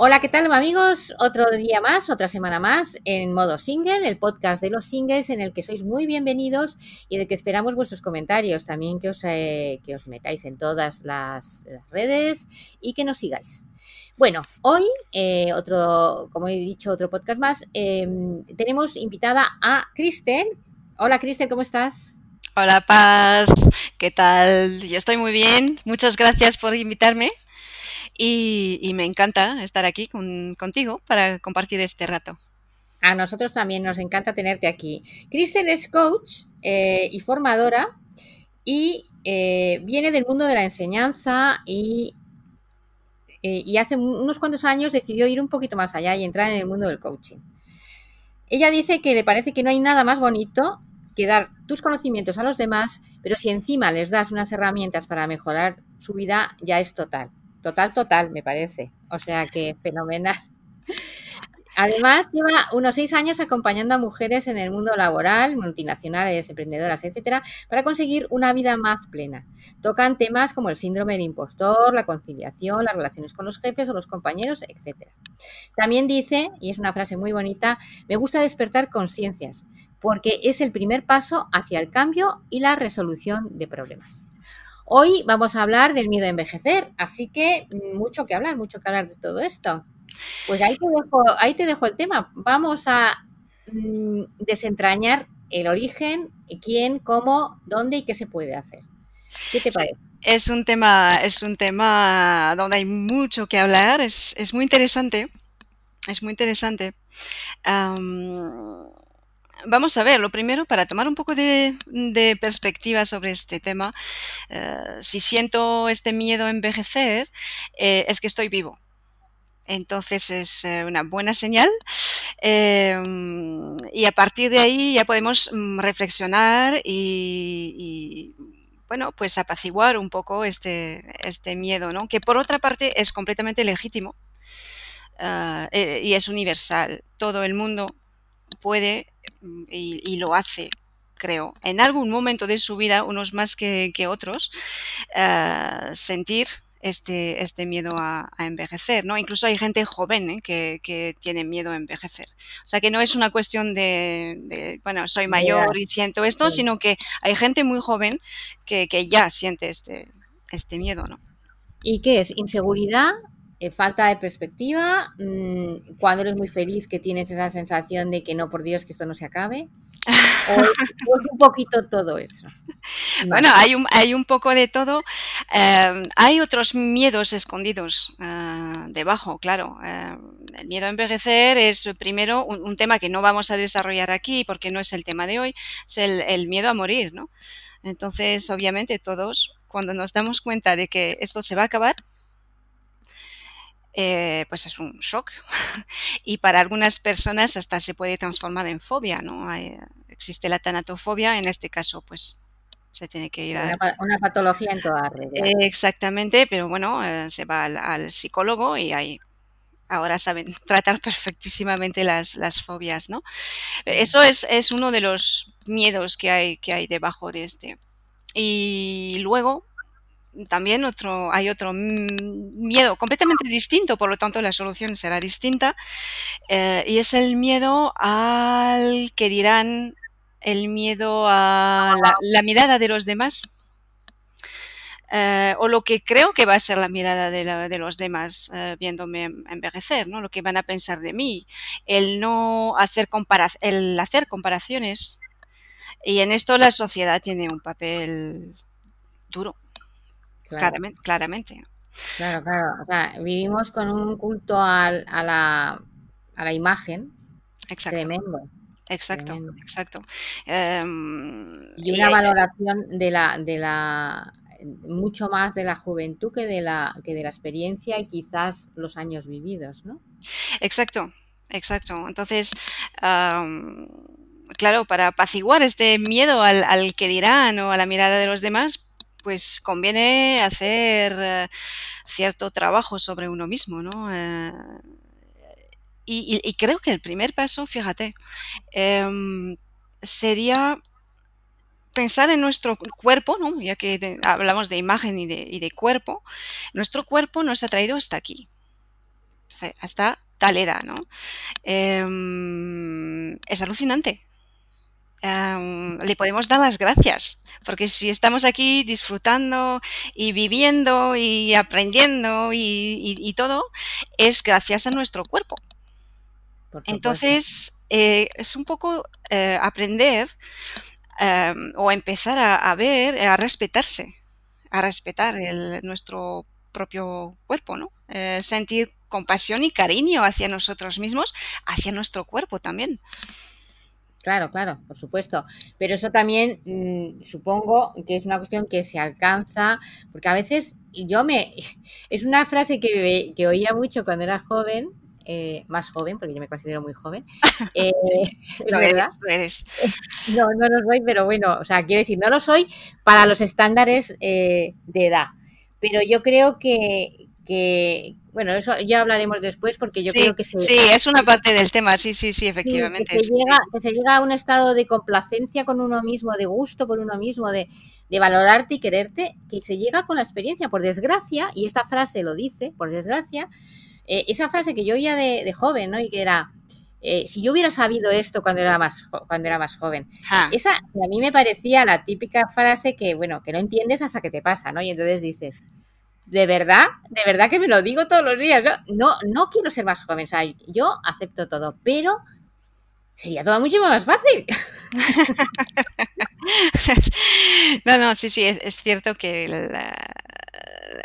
Hola, ¿qué tal amigos? Otro día más, otra semana más en modo single, el podcast de los singles en el que sois muy bienvenidos y en el que esperamos vuestros comentarios. También que os, eh, que os metáis en todas las, redes y que nos sigáis. Bueno, hoy, eh, otro, como he dicho, otro podcast más, eh, tenemos invitada a Kristen. Hola Kristen, ¿cómo estás? Hola Paz, ¿qué tal? Yo estoy muy bien, muchas gracias por invitarme y, me encanta estar aquí contigo para compartir este rato. A nosotros también nos encanta tenerte aquí. Kristen es coach eh, y formadora y eh, viene del mundo de la enseñanza y, eh, y hace unos cuantos años decidió ir un poquito más allá y entrar en el mundo del coaching. Ella dice que le parece que no hay nada más bonito que dar tus conocimientos a los demás, pero si encima les das unas herramientas para mejorar su vida, ya es total. Total, total, me parece. O sea que fenomenal. Además, lleva unos seis años acompañando a mujeres en el mundo laboral, multinacionales, emprendedoras, etcétera, para conseguir una vida más plena. Tocan temas como el síndrome de impostor, la conciliación, las relaciones con los jefes o los compañeros, etcétera. También dice, y es una frase muy bonita, me gusta despertar conciencias, porque es el primer paso hacia el cambio y la resolución de problemas. Hoy vamos a hablar del miedo a envejecer, así que mm, mucho que hablar, mucho que hablar de todo esto. Pues ahí te dejo, ahí te dejo el tema. Vamos a mmm, desentrañar el origen, quién, cómo, dónde y qué se puede hacer. ¿Qué te parece? Es un tema, es un tema donde hay mucho que hablar, es, es muy interesante. Es muy interesante. Um, Vamos a ver, lo primero, para tomar un poco de, perspectiva sobre este tema, eh, si siento este miedo a envejecer, eh, es que estoy vivo. Entonces es eh, una buena señal y a partir de ahí ya podemos mm, reflexionar y, bueno, pues apaciguar un poco este, este miedo, ¿no? Que por otra parte es completamente legítimo y es universal. Todo el mundo puede y, y, lo hace, creo, en algún momento de su vida, unos más que, que otros, uh, sentir este, este miedo a, a, envejecer, ¿no? Incluso hay gente joven ¿eh? que, que, tiene miedo a envejecer. O sea que no es una cuestión de, de bueno, soy mayor y siento esto, sí. sino que hay gente muy joven que, que ya siente este, este miedo, ¿no? ¿Y qué es? ¿Inseguridad? Eh, falta de perspectiva, mmm, cuando eres muy feliz que tienes esa sensación de que no, por Dios, que esto no se acabe. O, es un poquito todo eso. Bueno, hay un, hay un poco de todo. Eh, hay otros miedos escondidos eh, debajo, claro. El miedo a envejecer es primero un, un, tema que no vamos a desarrollar aquí porque no es el tema de hoy, es el, el miedo a morir, ¿no? Entonces, obviamente, todos, cuando nos damos cuenta de que esto se va a acabar, eh, pues es un shock. y para algunas personas hasta se puede transformar en fobia, ¿no? Hay, existe la tanatofobia, en este caso, pues se tiene que ir sí, a... Una, una, patología en toda red. Eh, exactamente, pero bueno, eh, se va al, al, psicólogo y ahí ahora saben tratar perfectísimamente las, las fobias, ¿no? Eso es, es, uno de los miedos que hay, que hay debajo de este. Y luego, también otro, hay otro miedo completamente distinto, por lo tanto la solución será distinta, eh, y es el miedo al que dirán, el miedo a la, mirada de los demás. Eh, o lo que creo que va a ser la mirada de, la, de los demás eh, viéndome envejecer, ¿no? Lo que van a pensar de mí, el no hacer el hacer comparaciones y en esto la sociedad tiene un papel duro. Claro. Claramente, claramente. Claro, claro. O sea, vivimos con un culto al, a, la, a la imagen Exacto. tremendo. exacto, exacto. Em, y una valoración de la, de la mucho más de la juventud que de la, que de la experiencia y quizás los años vividos, ¿no? Exacto, exacto. Entonces, claro, para apaciguar este miedo al, que dirán o a la mirada de los demás, pues conviene hacer eh, cierto trabajo sobre uno mismo, ¿no? Eh, y, creo que el primer paso, fíjate, em, sería pensar en nuestro cuerpo, ¿no? ya que hablamos de imagen y de, cuerpo, nuestro cuerpo nos ha traído hasta aquí, hasta tal edad, ¿no? Em, es alucinante. Em, le podemos dar las gracias, porque si estamos aquí disfrutando y viviendo y aprendiendo y, todo, es gracias a nuestro cuerpo. Entonces, eh, es un poco eh, aprender o empezar a, ver, a respetarse, a respetar nuestro propio cuerpo, ¿no? Eh, sentir compasión y cariño hacia nosotros mismos, hacia nuestro cuerpo también. Claro, claro, por supuesto. Pero eso también mm, supongo que es una cuestión que se alcanza, porque a veces yo me... Es una frase que, que oía mucho cuando era joven, eh, más joven, porque yo me considero muy joven. Eh, no, verdad. No, no lo soy, pero bueno, o sea, quiero decir, no lo soy para los estándares eh, de edad. Pero yo creo que, bueno, eso ya hablaremos después porque yo creo que se, Sí, es una parte del tema, sí, sí, sí, efectivamente. que, se llega, que, se llega, a un estado de complacencia con uno mismo, de gusto por uno mismo, de, de, valorarte y quererte, que se llega con la experiencia, por desgracia, y esta frase lo dice, por desgracia, eh, esa frase que yo oía de, joven, ¿no? Y que era, eh, si yo hubiera sabido esto cuando era más, cuando era más joven, esa a mí me parecía la típica frase que, bueno, que no entiendes hasta que te pasa, ¿no? Y entonces dices, de verdad, de verdad que me lo digo todos los días, ¿no? No, no quiero ser más joven, o sea, yo acepto todo, pero sería todo mucho más fácil. no, no, sí, sí, es, cierto que la,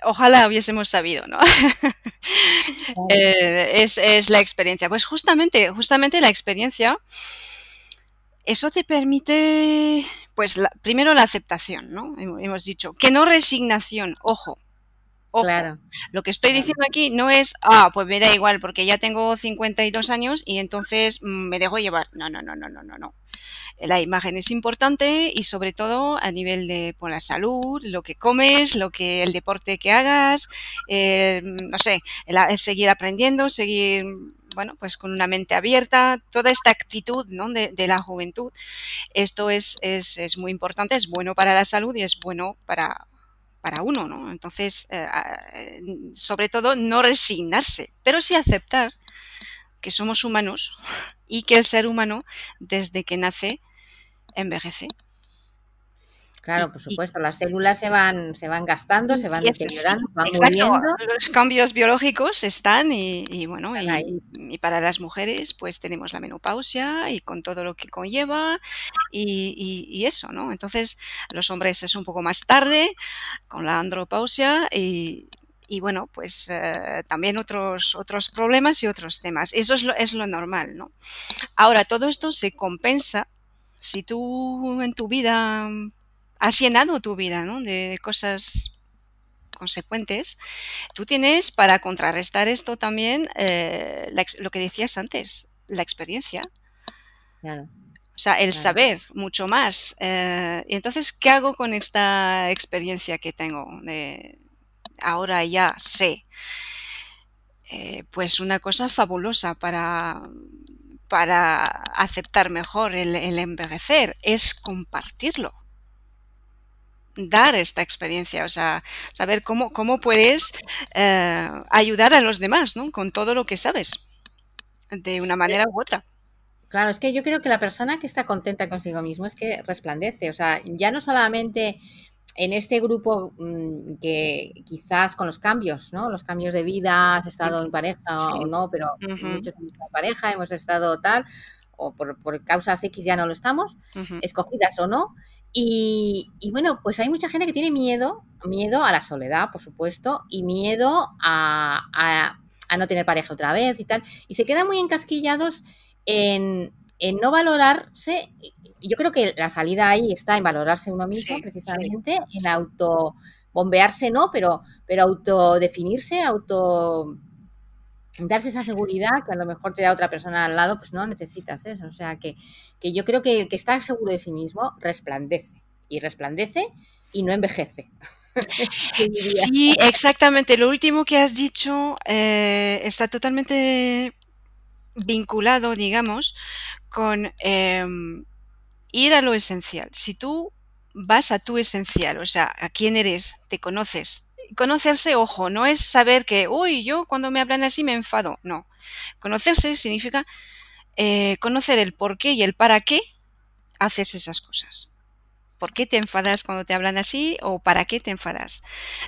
ojalá hubiésemos sabido, ¿no? Eh, es, la experiencia. Pues justamente, justamente la experiencia, eso te permite, pues primero la aceptación, ¿no? Hemos dicho, que no resignación, ojo. Ojo, claro. Lo que estoy diciendo aquí no es, ah, pues me da igual porque ya tengo 52 años y entonces mm, me dejo llevar. No, no, no, no, no, no, no la imagen es importante y sobre todo a nivel de por la salud, lo que comes, lo que el deporte que hagas, eh, no sé, seguir aprendiendo, seguir bueno, pues con una mente abierta, toda esta actitud ¿no? de, la juventud. Esto es, es, es, muy importante, es bueno para la salud y es bueno para, para uno, ¿no? Entonces, eh, eh, sobre todo, no resignarse, pero sí aceptar que somos humanos y que el ser humano, desde que nace, envejece. Claro, por supuesto, las células se van, se van gastando, se van deteriorando, van muriendo. Los cambios biológicos están y, bueno, y, para las mujeres pues tenemos la menopausia y con todo lo que conlleva y, eso, ¿no? Entonces, los hombres es un poco más tarde con la andropausia y, bueno, pues eh, también otros, otros problemas y otros temas. Eso es lo, es lo normal, ¿no? Ahora, todo esto se compensa si tú en tu vida has llenado tu vida ¿no? de cosas consecuentes, tú tienes para contrarrestar esto también eh, lo que decías antes, la experiencia. Claro. O sea, el saber mucho más. Eh, y entonces, ¿qué hago con esta experiencia que tengo? De, ahora ya sé. Eh, pues una cosa fabulosa para para aceptar mejor el, envejecer, es compartirlo dar esta experiencia, o sea, saber cómo, cómo puedes eh, ayudar a los demás, ¿no? Con todo lo que sabes, de una manera u otra. Claro, es que yo creo que la persona que está contenta consigo mismo es que resplandece, o sea, ya no solamente en este grupo mm, que quizás con los cambios, ¿no? Los cambios de vida, has estado en pareja o no, pero muchos hemos estado en pareja, hemos estado tal, o por, causas X ya no lo estamos, escogidas o no. Y, bueno, pues hay mucha gente que tiene miedo, miedo a la soledad, por supuesto, y miedo a, a, no tener pareja otra vez y tal. Y se quedan muy encasquillados en, en no valorarse, yo creo que la salida ahí está en valorarse uno mismo, precisamente, en auto bombearse, no, pero, pero autodefinirse, auto darse esa seguridad que a lo mejor te da otra persona al lado, pues no necesitas eso. O sea, que, yo creo que el que está seguro de sí mismo resplandece y resplandece y no envejece. sí, exactamente. Lo último que has dicho eh, está totalmente vinculado, digamos, con em, ir a lo esencial. Si tú vas a tu esencial, o sea, a quién eres, te conoces. Conocerse, ojo, no es saber que, uy, yo cuando me hablan así me enfado. No. Conocerse significa eh, conocer el por qué y el para qué haces esas cosas. ¿Por qué te enfadas cuando te hablan así o para qué te enfadas?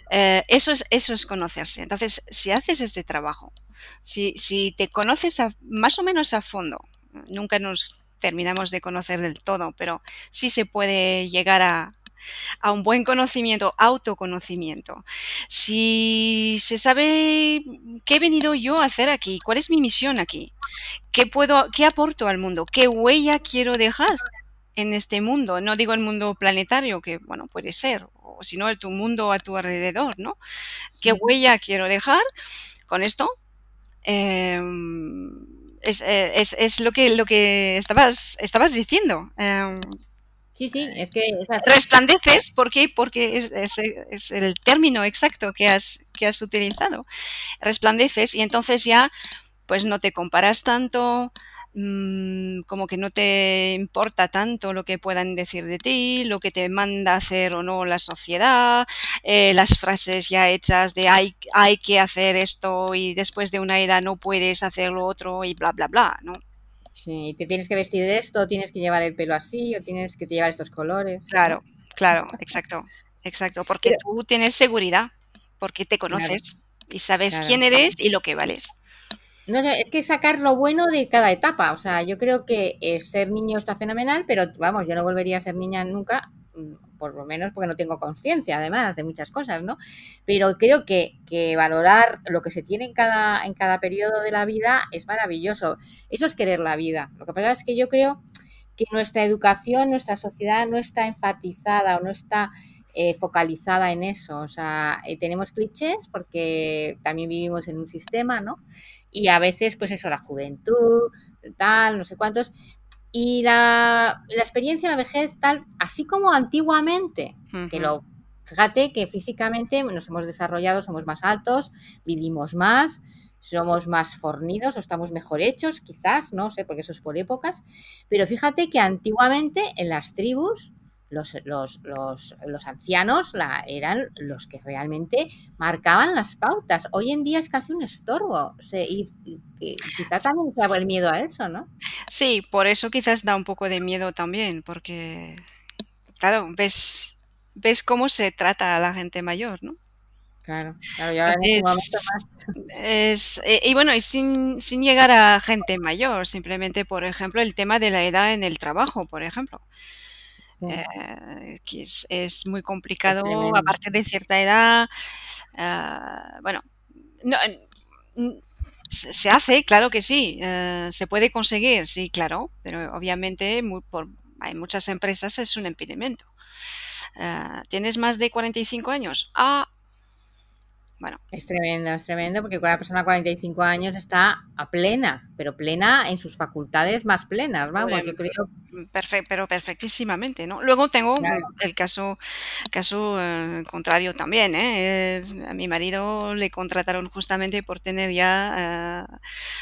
Eh, eso, es, eso es conocerse. Entonces, si haces este trabajo, si, si te conoces más o menos a fondo, nunca nos terminamos de conocer del todo, pero sí se puede llegar a, un buen conocimiento, autoconocimiento. Si se sabe qué he venido yo a hacer aquí, cuál es mi misión aquí, qué puedo, qué aporto al mundo, qué huella quiero dejar en este mundo, no digo el mundo planetario, que bueno, puede ser, o sino tu mundo a tu alrededor, ¿no? ¿Qué huella quiero dejar? Con esto, em, eh, es, es, lo que lo que estabas estabas diciendo. Em, sí, sí, es que resplandeces, ¿por qué? Porque es, es, el término exacto que has, que has utilizado. Resplandeces y entonces ya pues no te comparas tanto, Mm, como que no te importa tanto lo que puedan decir de ti, lo que te manda hacer o no la sociedad, eh, las frases ya hechas de hay, hay que hacer esto y después de una edad no puedes hacer lo otro y bla, bla, bla, ¿no? Sí, te tienes que vestir de esto, tienes que llevar el pelo así o tienes que llevar estos colores. Claro, claro, exacto, exacto, porque tú tienes seguridad, porque te conoces y sabes quién eres y lo que vales. No es que sacar lo bueno de cada etapa. O sea, yo creo que eh, ser niño está fenomenal, pero vamos, yo no volvería a ser niña nunca, por lo menos porque no tengo conciencia, además, de muchas cosas, ¿no? Pero creo que, que, valorar lo que se tiene en cada, en cada periodo de la vida es maravilloso. Eso es querer la vida. Lo que pasa es que yo creo que nuestra educación, nuestra sociedad no está enfatizada o no está eh, focalizada en eso. O sea, eh, tenemos clichés porque también vivimos en un sistema, ¿no? Y a veces, pues eso, la juventud, tal, no sé cuántos. Y la, experiencia de la vejez, tal, así como antiguamente, que lo Fíjate que físicamente nos hemos desarrollado, somos más altos, vivimos más, somos más fornidos o estamos mejor hechos, quizás, no sé, porque eso es por épocas. Pero fíjate que antiguamente en las tribus los, los, los, los ancianos la, eran los que realmente marcaban las pautas. Hoy en día es casi un estorbo. y, quizás también se el miedo a eso, ¿no? Sí, por eso quizás da un poco de miedo también, porque, claro, ves, ves cómo se trata a la gente mayor, ¿no? Claro, claro, y en este es, eh, y bueno, y sin, sin llegar a gente mayor, simplemente, por ejemplo, el tema de la edad en el trabajo, por ejemplo. Eh, que es, muy complicado a partir de cierta edad. Ah, bueno, se hace, claro que sí, eh, se puede conseguir, sí, claro, pero obviamente por, hay muchas empresas es un impedimento. Ah, ¿Tienes más de 45 años? Ah, bueno. Es tremendo, es tremendo, porque una persona de 45 años está a plena, pero plena en sus facultades más plenas, vamos, yo creo. pero perfectísimamente, ¿no? Luego tengo el caso, caso eh, contrario también, ¿eh? a mi marido le contrataron justamente por tener ya eh,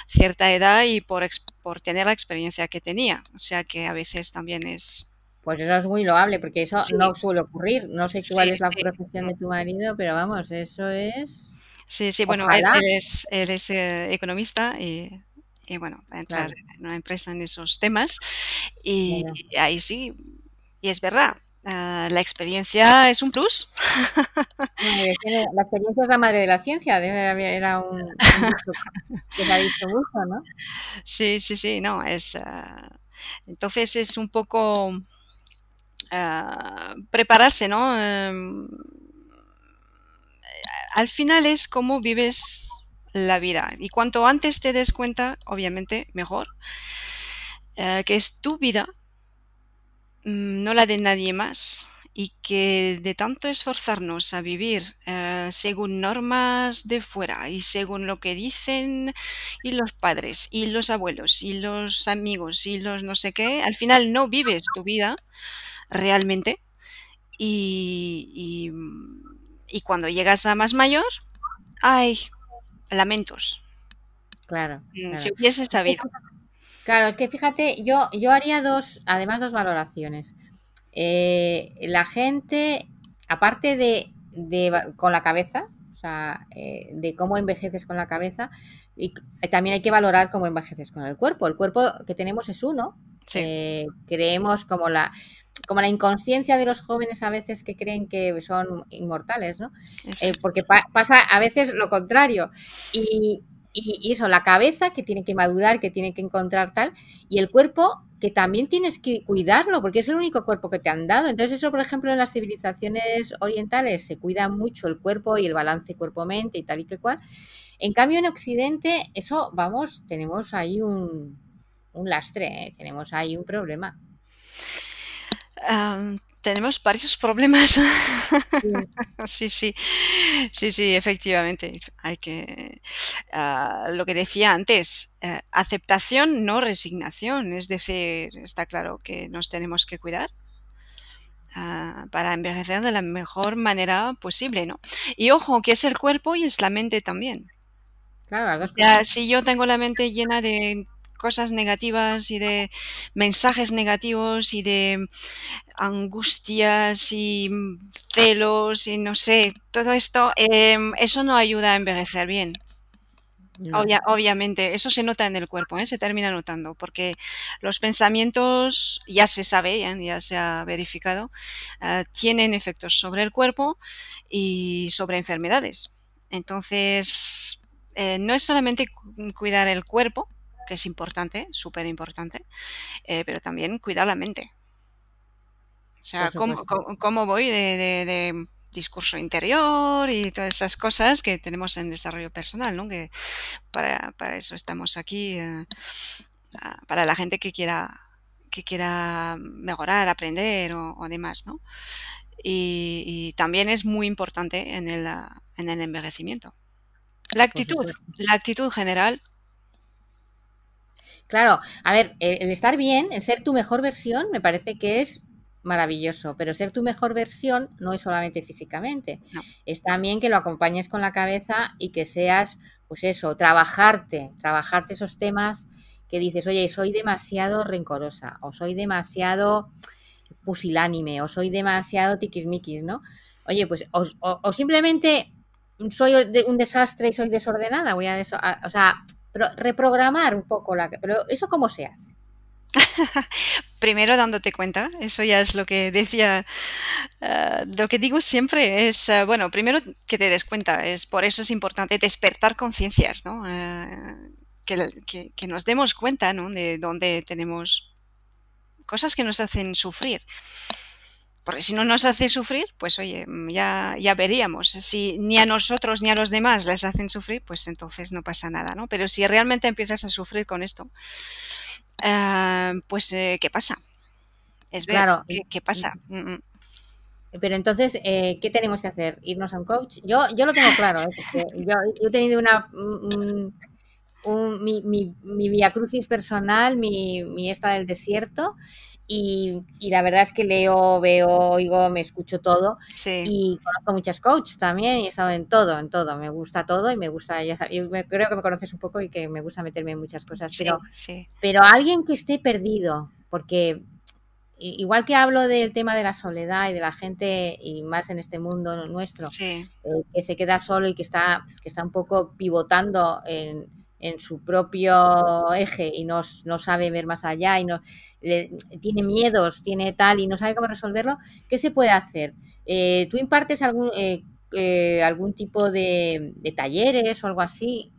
cierta edad y por, por tener la experiencia que tenía, o sea que a veces también es, pues eso es muy loable, porque eso no suele ocurrir. No sé cuál es la profesión de tu marido, pero vamos, eso es. Sí, sí, bueno, él, es, él es eh, economista y, bueno, va a entrar en una empresa en esos temas. Y ahí sí, y es verdad, ah, la experiencia es un plus. La experiencia es la madre de la ciencia, era un, que ha dicho mucho, ¿no? Sí, sí, sí, no, es... Ah, entonces es un poco prepararse, ¿no? Em, al final es cómo vives la vida y cuanto antes te des cuenta, obviamente, mejor. eh, que es tu vida, mm, no la de nadie más, y que de tanto esforzarnos a vivir eh, según normas de fuera y según lo que dicen y los padres y los abuelos y los amigos y los no sé qué, al final no vives tu vida realmente y, y, cuando llegas a más mayor, hay lamentos. Claro, mm, Si hubiese sabido. Claro, es que fíjate, yo, yo haría dos, además dos valoraciones. Eh, la gente, aparte de, con la cabeza, o sea, eh, de cómo envejeces con la cabeza, y también hay que valorar cómo envejeces con el cuerpo. El cuerpo que tenemos es uno. Eh, creemos como la como la inconsciencia de los jóvenes a veces que creen que son inmortales, ¿no? porque pasa a veces lo contrario. Y, y, eso, la cabeza que tiene que madurar, que tiene que encontrar tal, y el cuerpo que también tienes que cuidarlo, porque es el único cuerpo que te han dado. Entonces, eso, por ejemplo, en las civilizaciones orientales se cuida mucho el cuerpo y el balance cuerpo-mente y tal y que cual. En cambio, en Occidente, eso, vamos, tenemos ahí un, un lastre, ¿eh? tenemos ahí un problema tenemos varios problemas. Sí. sí, sí, sí, efectivamente. Hay que, ah, lo que decía antes, eh, aceptación, no resignación. Es decir, está claro que nos tenemos que cuidar. Ah, para envejecer de la mejor manera posible, ¿no? Y ojo, que es el cuerpo y es la mente también. Claro, si yo tengo la mente llena de cosas negativas y de mensajes negativos y de angustias y celos y no sé, todo esto, em, eso no ayuda a envejecer bien. obviamente, eso se nota en el cuerpo, ¿eh? se termina notando, porque los pensamientos, ya se sabe, ya, se ha verificado, eh, tienen efectos sobre el cuerpo y sobre enfermedades. Entonces, eh, no es solamente cuidar el cuerpo, que es importante, súper importante, eh, pero también cuidar la mente. O sea, cómo, voy de, discurso interior y todas esas cosas que tenemos en desarrollo personal, ¿no? Que para, eso estamos aquí, eh, para la gente que quiera que quiera mejorar, aprender o, demás, ¿no? Y, también es muy importante en el, en el envejecimiento. La actitud, la actitud general Claro, a ver, el estar bien, el ser tu mejor versión, me parece que es maravilloso, pero ser tu mejor versión no es solamente físicamente, es también que lo acompañes con la cabeza y que seas, pues eso, trabajarte, trabajarte esos temas que dices, oye, soy demasiado rencorosa, o soy demasiado pusilánime, o soy demasiado tiquismiquis, ¿no? Oye, pues, o, simplemente soy un desastre y soy desordenada, voy a, eso, o sea, pero reprogramar un poco la... Pero eso cómo se hace. Primero dándote cuenta, eso ya es lo que decía, eh, lo que digo siempre es, eh, bueno, primero que te des cuenta, es por eso es importante despertar conciencias, ¿no? Eh, que, que, nos demos cuenta, ¿no? De dónde tenemos cosas que nos hacen sufrir. Porque si no nos hace sufrir, pues oye, mm, ya, ya veríamos. Si ni a nosotros ni a los demás les hacen sufrir, pues entonces no pasa nada, ¿no? Pero si realmente empiezas a sufrir con esto, eh, pues eh, ¿qué pasa? Es ver claro. ¿qué, pasa. Mm, mm. Pero entonces, eh, ¿qué tenemos que hacer? ¿Irnos a un coach? Yo, yo lo tengo claro, yo, he tenido una... mi, mi, mi via crucis personal, mi, mi esta del desierto, y, la verdad es que leo, veo, oigo, me escucho todo. Y conozco muchas coaches también y he estado en todo, en todo. Me gusta todo y me gusta, ya creo que me conoces un poco y que me gusta meterme en muchas cosas. pero, pero alguien que esté perdido, porque igual que hablo del tema de la soledad y de la gente, y más en este mundo nuestro, eh, que se queda solo y que está, que está un poco pivotando en en su propio eje y no, no sabe ver más allá y no tiene miedos, tiene tal y no sabe cómo resolverlo, ¿qué se puede hacer? Eh, ¿Tú impartes algún, eh, eh, algún tipo de, talleres o algo así?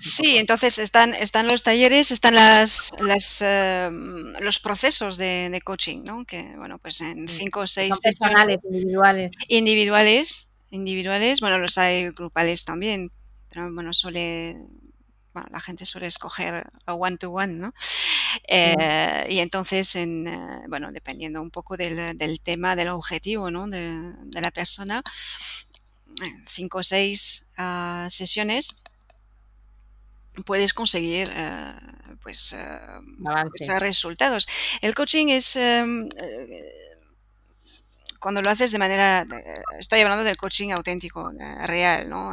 Sí, entonces están, están los talleres, están las, las los procesos de, coaching, ¿no? Que, bueno, pues en cinco o seis... personales, individuales. Individuales, individuales, bueno, los hay grupales también, pero bueno, suele bueno, la gente suele escoger a one to one, ¿no? Eh, y entonces, en, eh, bueno, dependiendo un poco del, tema, del objetivo, ¿no? De, la persona, cinco o seis ah, sesiones puedes conseguir eh, pues, pues resultados. El coaching es em, cuando lo haces de manera, estoy hablando del coaching auténtico, real, ¿no?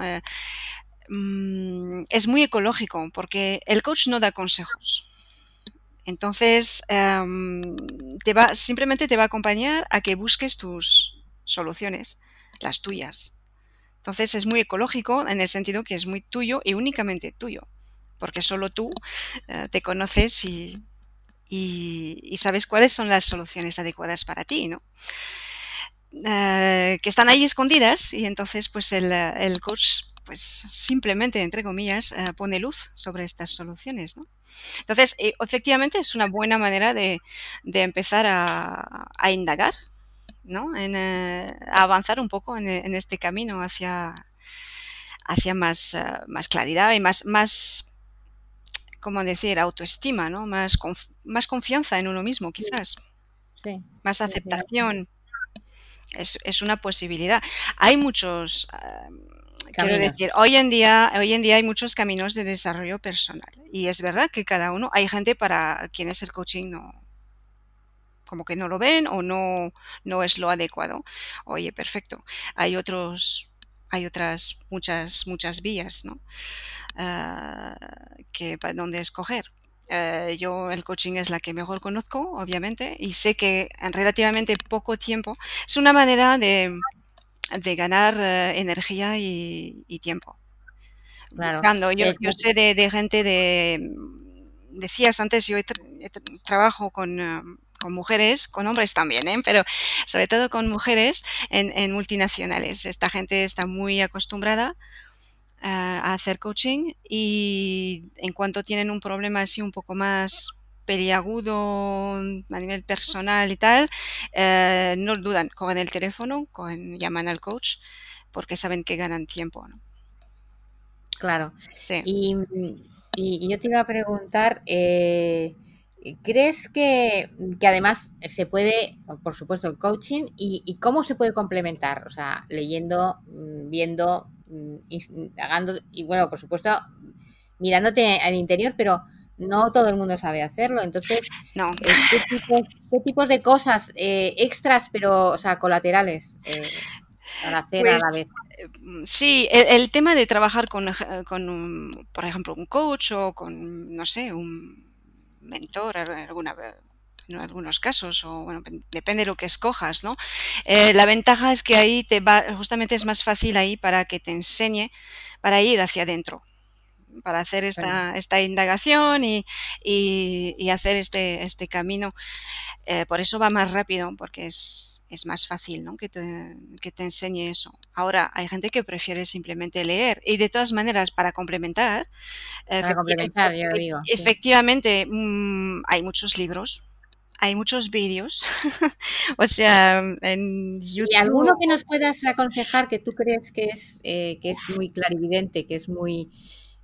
Mm, es muy ecológico porque el coach no da consejos. Entonces, em, te va, simplemente te va a acompañar a que busques tus soluciones, las tuyas. Entonces, es muy ecológico en el sentido que es muy tuyo y únicamente tuyo, porque solo tú eh, te conoces y, sabes cuáles son las soluciones adecuadas para ti, ¿no? Eh, que están ahí escondidas y entonces pues el, el coach pues simplemente, entre comillas, eh, pone luz sobre estas soluciones. ¿no? Entonces, eh, efectivamente es una buena manera de, empezar a, indagar, ¿no? En, eh, a avanzar un poco en, este camino hacia, hacia más, más claridad y más, más, ¿cómo decir?, autoestima, ¿no? Más, más confianza en uno mismo, quizás. Sí. Más aceptación. Es, es, una posibilidad. Hay muchos Quiero decir, hoy en día, hoy en día hay muchos caminos de desarrollo personal y es verdad que cada uno, hay gente para quienes el coaching no, como que no lo ven o no, no es lo adecuado. Oye, perfecto. Hay otros, hay otras muchas, muchas vías, ¿no? Ah, que para dónde escoger. Eh, yo el coaching es la que mejor conozco, obviamente, y sé que en relativamente poco tiempo es una manera de de ganar eh, energía y, tiempo. Claro. yo, eh, yo, sé de, gente de, decías antes, yo trabajo con, eh, con, mujeres, con hombres también, pero sobre todo con mujeres en, multinacionales. Esta gente está muy acostumbrada a hacer coaching y en cuanto tienen un problema así un poco más peliagudo a nivel personal y tal, eh, no dudan, cogen el teléfono, llaman al coach porque saben que ganan tiempo. Claro. Y, yo te iba a preguntar, eh, ¿crees que, además se puede, por supuesto, el coaching y, cómo se puede complementar? O sea, leyendo, viendo, mm, hagando, y bueno, por supuesto, mirándote al interior, pero no todo el mundo sabe hacerlo. Entonces, no. Eh, ¿qué, tipos, de cosas eh, extras, pero, o sea, colaterales eh, para hacer a la pues, vez? Sí, el, tema de trabajar con, con por ejemplo, un coach o con, no sé, un mentor, alguna en algunos casos, o bueno, depende de lo que escojas, ¿no? la ventaja es que ahí te va, justamente es más fácil ahí para que te enseñe, para ir hacia adentro, para hacer esta, esta indagación y, y, hacer este, este camino. Eh, por eso va más rápido, porque es, es más fácil ¿no? que, te, que te enseñe eso. Ahora, hay gente que prefiere simplemente leer y de todas maneras, para complementar, efectivamente, mm, hay muchos libros, hay muchos vídeos. o sea, en YouTube. ¿Y alguno que nos puedas aconsejar que tú crees que es, eh, que es muy clarividente, que es muy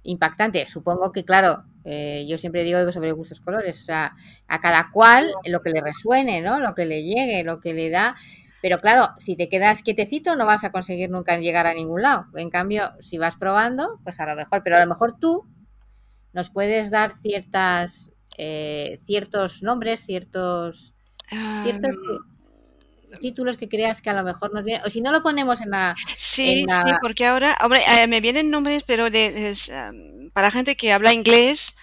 impactante. Supongo que, claro, eh, yo siempre digo sobre gustos colores, o sea, a cada cual lo que le resuene, ¿no? Lo que le llegue, lo que le da. Pero claro, si te quedas quietecito no vas a conseguir nunca llegar a ningún lado. En cambio, si vas probando, pues a lo mejor, pero a lo mejor tú nos puedes dar ciertas, eh, ciertos nombres, ciertos, ciertos títulos que creas que a lo mejor nos vienen, o si no lo ponemos en la... Sí, sí, porque ahora, hombre, eh, me vienen nombres, pero de, para gente que habla inglés,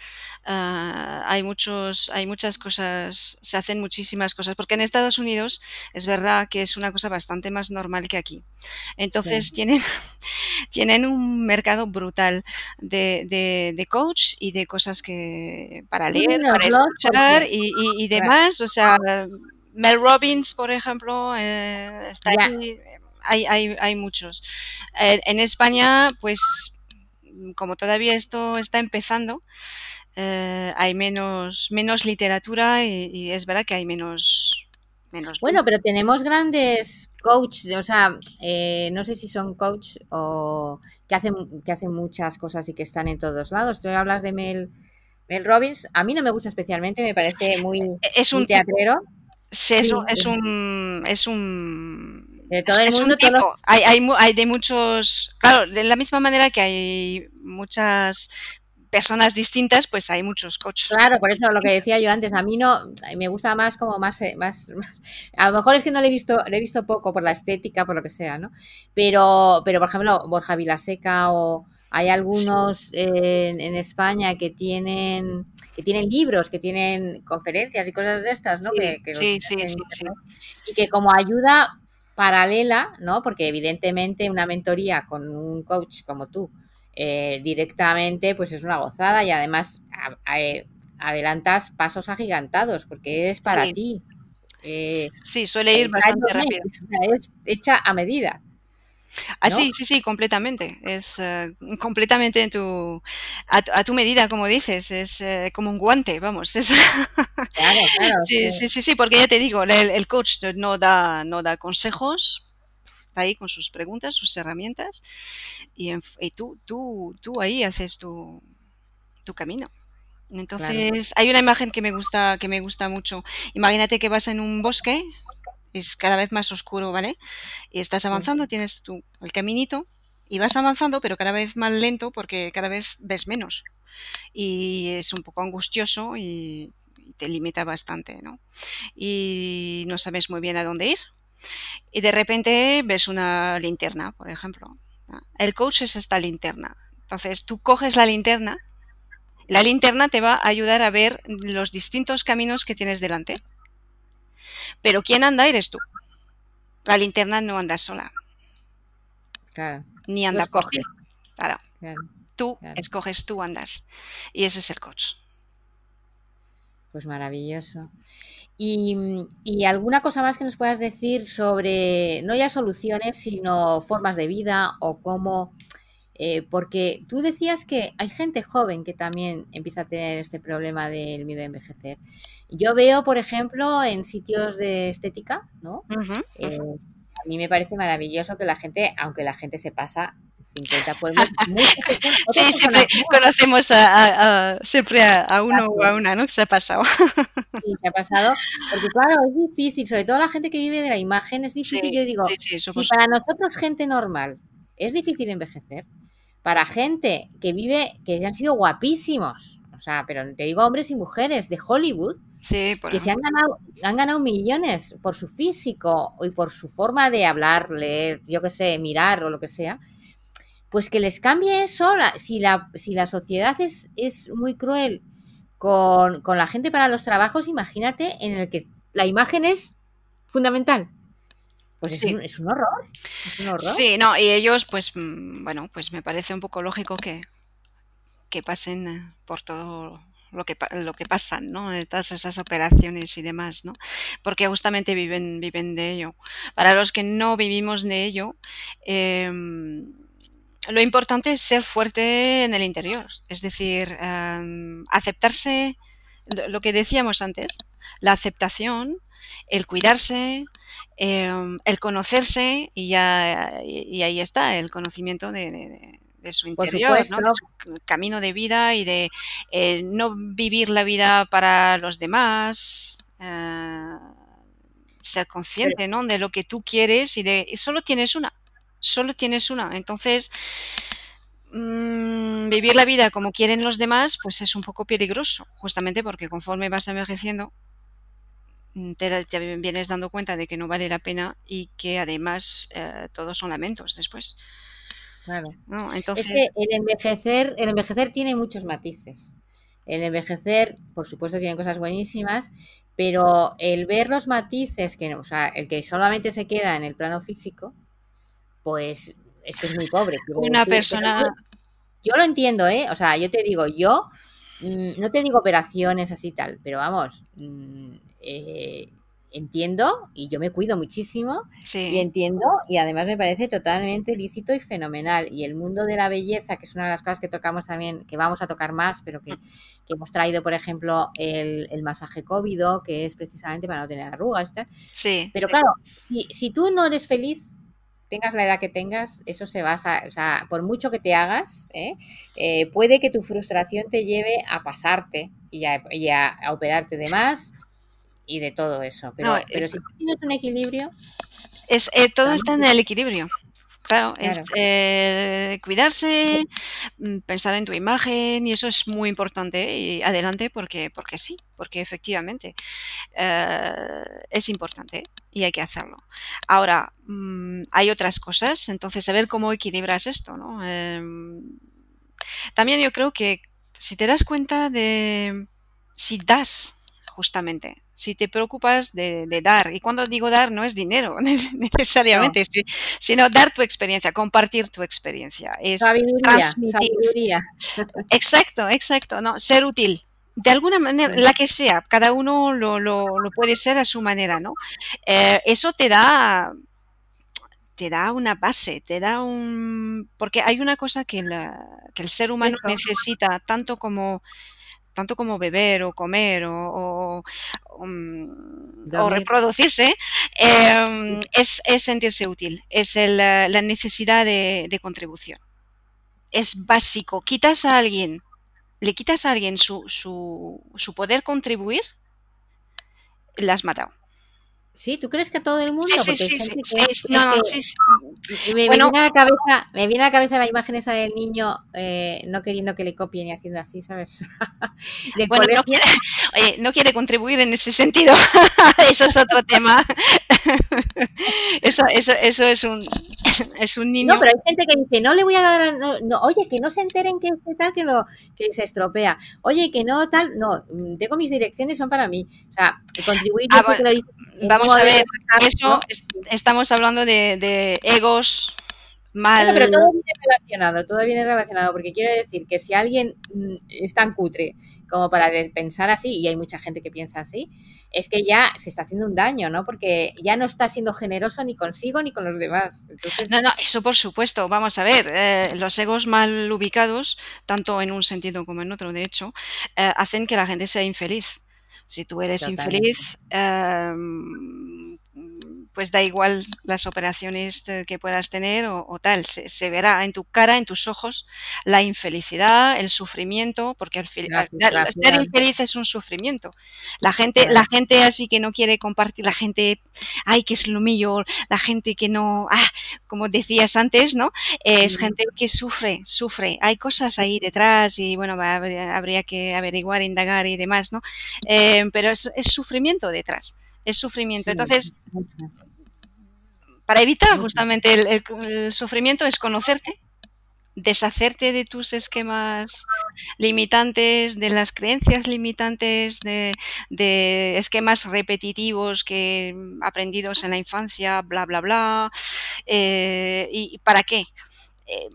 ah, hay muchos, hay muchas cosas, se hacen muchísimas cosas, porque en Estados Unidos es verdad que es una cosa bastante más normal que aquí. Entonces tienen, tienen un mercado brutal de, de, coach y de cosas que para leer, para escuchar y, y, demás. O sea, Mel Robbins, por ejemplo, eh, está ahí. Hay, hay, hay muchos. en España, pues, como todavía esto está empezando, eh, hay menos, menos literatura y, es verdad que hay menos, menos. Bueno, pero tenemos grandes coach, o sea, eh, no sé si son coach o que hacen, que hacen muchas cosas y que están en todos lados. Tú hablas de Mel, Mel Robbins, a mí no me gusta especialmente, me parece muy, es un teatrero. Sí, es, un, es un, es un de todo el mundo hay, hay, hay, de muchos claro de la misma manera que hay muchas personas distintas, pues hay muchos coaches. Claro, por eso lo que decía yo antes, a mí no, me gusta más como más, eh, más, a lo mejor es que no le he visto, le he visto poco por la estética, por lo que sea, ¿no? Pero, pero por ejemplo, Borja Vilaseca o hay algunos en, España que tienen, que tienen libros, que tienen conferencias y cosas de estas, ¿no? Sí, sí, sí, sí, Y que como ayuda paralela, ¿no? Porque evidentemente una mentoría con un coach como tú, eh, directamente, pues es una gozada y además eh, adelantas pasos agigantados porque es para ti. Eh, sí, suele ir bastante rápido. Es hecha a medida. Ah, sí, sí, sí, completamente. Es completamente tu, a, tu medida, como dices. Es como un guante, vamos. Claro, claro. sí, sí, sí, sí, porque ya te digo, el, el, coach no da, no da consejos, ahí con sus preguntas, sus herramientas, y, tú, tú, tú ahí haces tu, tu camino. Entonces, hay una imagen que me gusta, que me gusta mucho. Imagínate que vas en un bosque, es cada vez más oscuro, ¿vale? Y estás avanzando, tienes tu, el caminito, y vas avanzando, pero cada vez más lento porque cada vez ves menos. Y es un poco angustioso y, y te limita bastante, ¿no? Y no sabes muy bien a dónde ir y de repente ves una linterna, por ejemplo. El coach es esta linterna. Entonces tú coges la linterna, la linterna te va a ayudar a ver los distintos caminos que tienes delante. Pero quien anda eres tú. La linterna no anda sola. Claro. Ni anda por Claro. Tú escoges, tú andas. Y ese es el coach. Pues maravilloso. Y, alguna cosa más que nos puedas decir sobre, no ya soluciones, sino formas de vida o cómo, eh, porque tú decías que hay gente joven que también empieza a tener este problema del miedo a envejecer. Yo veo, por ejemplo, en sitios de estética, ¿no? Eh, a mí me parece maravilloso que la gente, aunque la gente se pasa 50 pueblos. sí, siempre conocemos a, siempre a, uno o a una, ¿no? Que se ha pasado. Sí, se ha pasado. Porque claro, es difícil, sobre todo la gente que vive de la imagen, es difícil. Yo digo, si para nosotros gente normal es difícil envejecer, para gente que vive, que han sido guapísimos, o sea, pero te digo hombres y mujeres de Hollywood, que se han ganado, han ganado millones por su físico y por su forma de hablar, leer, yo qué sé, mirar o lo que sea, pues que les cambie eso, si la, si la sociedad es, es muy cruel con, la gente para los trabajos, imagínate en el que la imagen es fundamental. Pues es, un, es, un, horror. Es un horror. Sí, no, y ellos, pues, mm, bueno, pues me parece un poco lógico que, que pasen eh, por todo lo que, lo que pasan, ¿no? Todas esas operaciones y demás, ¿no? Porque justamente viven, viven de ello. Para los que no vivimos de ello, eh, lo importante es ser fuerte en el interior, es decir, em, aceptarse, lo que decíamos antes, la aceptación, el cuidarse, em, el conocerse y ya y ahí está el conocimiento de, su interior, de su camino de vida y de eh, no vivir la vida para los demás. Eh, ser consciente ¿no? de lo que tú quieres y de y solo tienes una solo tienes una. Entonces, mm, vivir la vida como quieren los demás, pues es un poco peligroso, justamente porque conforme vas envejeciendo, mm, te, vienes dando cuenta de que no vale la pena y que además eh, todos son lamentos después. Claro. Entonces... Es que el envejecer, el envejecer tiene muchos matices. El envejecer, por supuesto, tiene cosas buenísimas, pero el ver los matices, que, o sea, el que solamente se queda en el plano físico, pues es que es muy pobre. Una persona... Yo, lo entiendo, ¿eh? O sea, yo te digo, yo mm, no te digo operaciones así tal, pero vamos, mm, eh, entiendo y yo me cuido muchísimo Sí. y entiendo y además me parece totalmente lícito y fenomenal. Y el mundo de la belleza, que es una de las cosas que tocamos también, que vamos a tocar más, pero que, que hemos traído, por ejemplo, el, el masaje COVID, que es precisamente para no tener arrugas tal. Sí, Pero sí. claro, si, si tú no eres feliz, tengas la edad que tengas, eso se basa, o sea, por mucho que te hagas, ¿eh? Eh, puede que tu frustración te lleve a pasarte y a, y a- a operarte de más y de todo eso. Pero, No, pero es- si tú tienes un equilibrio, Es, eh, todo También. está en el equilibrio. Claro, es eh, cuidarse, mm, pensar en tu imagen y eso es muy importante y adelante porque, porque sí, porque efectivamente eh, es importante y hay que hacerlo. Ahora, mm, hay otras cosas, entonces saber cómo equilibras esto, ¿no? Em, también yo creo que si te das cuenta de si das justamente, si te preocupas de, de dar, y cuando digo dar no es dinero necesariamente, si- sino dar tu experiencia, compartir tu experiencia, es sabiduría, transmitir. sabiduría. Exacto, exacto, no, ser útil. De alguna manera, Sí. la que sea, cada uno lo, lo- lo puede ser a su manera, ¿no? Eh, eso te da, te da una base, te da un... Porque hay una cosa que, la- que el ser humano Eso. necesita tanto como, tanto como beber o comer o, o- o, mm, reproducirse, eh, es, es sentirse útil, es el, eh, la necesidad de, de contribución. Es básico. Quitas a alguien, le quitas a alguien su, su, su poder contribuir, la has matado. Sí, ¿tú crees que a todo el mundo? Sí, sí, sí, no, no, me, Bueno. viene a la cabeza, me viene a la cabeza la imagen esa del niño eh, no queriendo que le copien y haciendo así, ¿sabes? Bueno, no quiere, oye, no quiere contribuir en ese sentido. eso es otro tema. eso, eso, eso es un, es un niño. No, pero hay gente que dice, no le voy a dar, no, no, oye, que no se enteren que este tal, que, lo, que se estropea. Oye, que no tal, no, mm, tengo mis direcciones, son para mí. O sea, contribuir, Ah, dice Vamos a ver, eso ¿no? es- estamos hablando de, de egos mal. Bueno, pero todo viene relacionado, todo viene relacionado, porque quiero decir que si alguien mm, es tan cutre como para pensar así, y hay mucha gente que piensa así, es que ya se está haciendo un daño, ¿no? Porque ya no está siendo generoso ni consigo ni con los demás. Entonces, No, no, eso por supuesto. Vamos a ver, eh, los egos mal ubicados, tanto en un sentido como en otro, de hecho, eh, hacen que la gente sea infeliz. Si tú eres Totalmente. infeliz, em, pues da igual las operaciones eh, que puedas tener o, o tal. Se, se verá en tu cara, en tus ojos, la infelicidad, el sufrimiento, porque al final, ser infeliz es un sufrimiento. La gente, la gente así que no quiere compartir, la gente, ay, que es lo mío, la gente que no, ah, como decías antes, ¿no? Es gente que sufre, sufre. Hay cosas ahí detrás y bueno, habría, habría que averiguar, indagar y demás, ¿no? Eh, pero es, es sufrimiento detrás, es sufrimiento. Entonces, para evitar justamente el, el- el sufrimiento es conocerte, deshacerte de tus esquemas limitantes, de las creencias limitantes, de, de esquemas repetitivos que aprendidos en la infancia, bla, bla, bla. Eh, ¿Y para qué? Eh,